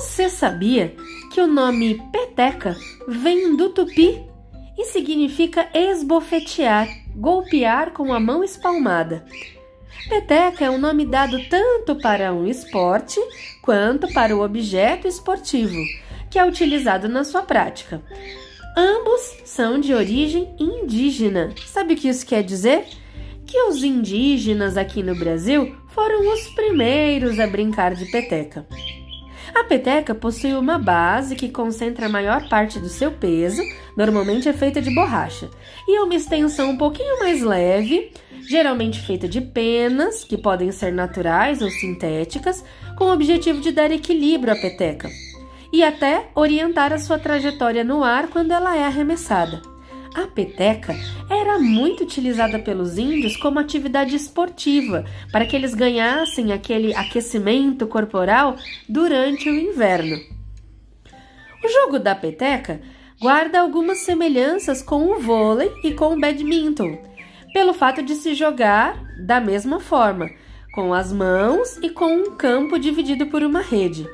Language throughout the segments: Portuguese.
Você sabia que o nome peteca vem do tupi e significa esbofetear, golpear com a mão espalmada? Peteca é um nome dado tanto para um esporte quanto para o objeto esportivo, que é utilizado na sua prática. Ambos são de origem indígena. Sabe o que isso quer dizer? Que os indígenas aqui no Brasil foram os primeiros a brincar de peteca. A peteca possui uma base que concentra a maior parte do seu peso, normalmente é feita de borracha, e uma extensão um pouquinho mais leve, geralmente feita de penas, que podem ser naturais ou sintéticas, com o objetivo de dar equilíbrio à peteca e até orientar a sua trajetória no ar quando ela é arremessada. A peteca era muito utilizada pelos índios como atividade esportiva, para que eles ganhassem aquele aquecimento corporal durante o inverno. O jogo da peteca guarda algumas semelhanças com o vôlei e com o badminton, pelo fato de se jogar da mesma forma, com as mãos e com um campo dividido por uma rede.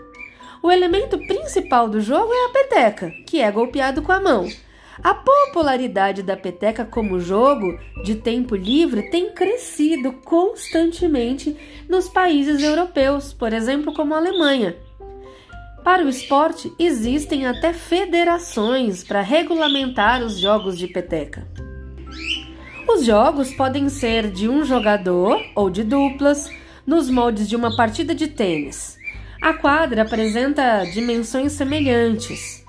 O elemento principal do jogo é a peteca, que é golpeado com a mão. A popularidade da peteca como jogo de tempo livre tem crescido constantemente nos países europeus, por exemplo, como a Alemanha. Para o esporte, existem até federações para regulamentar os jogos de peteca. Os jogos podem ser de um jogador ou de duplas, nos moldes de uma partida de tênis. A quadra apresenta dimensões semelhantes.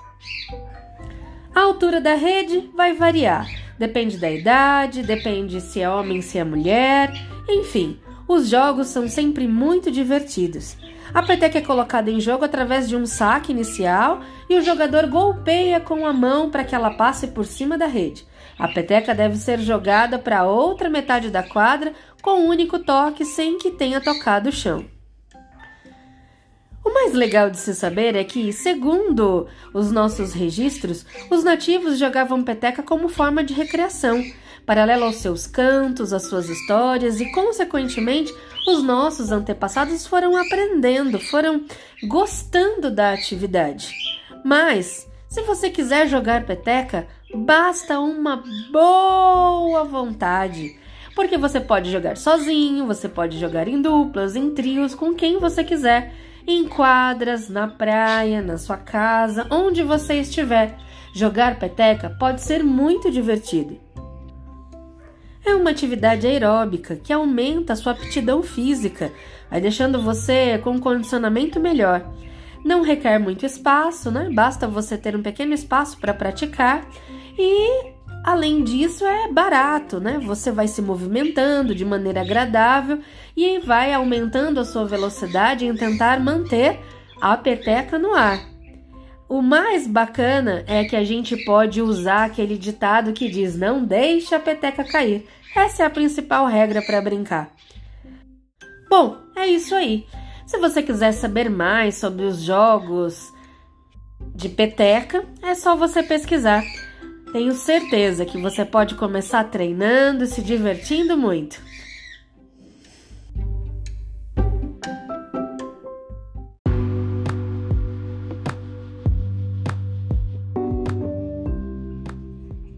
A altura da rede vai variar, depende da idade, depende se é homem, se é mulher, enfim, os jogos são sempre muito divertidos. A peteca é colocada em jogo através de um saque inicial e o jogador golpeia com a mão para que ela passe por cima da rede. A peteca deve ser jogada para outra metade da quadra com um único toque sem que tenha tocado o chão. O mais legal de se saber é que, segundo os nossos registros, os nativos jogavam peteca como forma de recreação, paralela aos seus cantos, às suas histórias e, consequentemente, os nossos antepassados foram aprendendo, foram gostando da atividade. Mas, se você quiser jogar peteca, basta uma boa vontade. Porque você pode jogar sozinho, você pode jogar em duplas, em trios, com quem você quiser em quadras, na praia, na sua casa, onde você estiver. Jogar peteca pode ser muito divertido. É uma atividade aeróbica que aumenta a sua aptidão física, vai deixando você com um condicionamento melhor. Não requer muito espaço, né? Basta você ter um pequeno espaço para praticar e Além disso, é barato, né? Você vai se movimentando de maneira agradável e vai aumentando a sua velocidade em tentar manter a peteca no ar. O mais bacana é que a gente pode usar aquele ditado que diz: não deixe a peteca cair. Essa é a principal regra para brincar. Bom, é isso aí. Se você quiser saber mais sobre os jogos de peteca, é só você pesquisar. Tenho certeza que você pode começar treinando e se divertindo muito.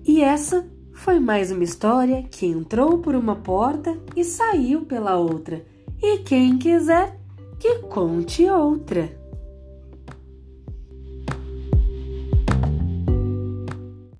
E essa foi mais uma história que entrou por uma porta e saiu pela outra. E quem quiser, que conte outra.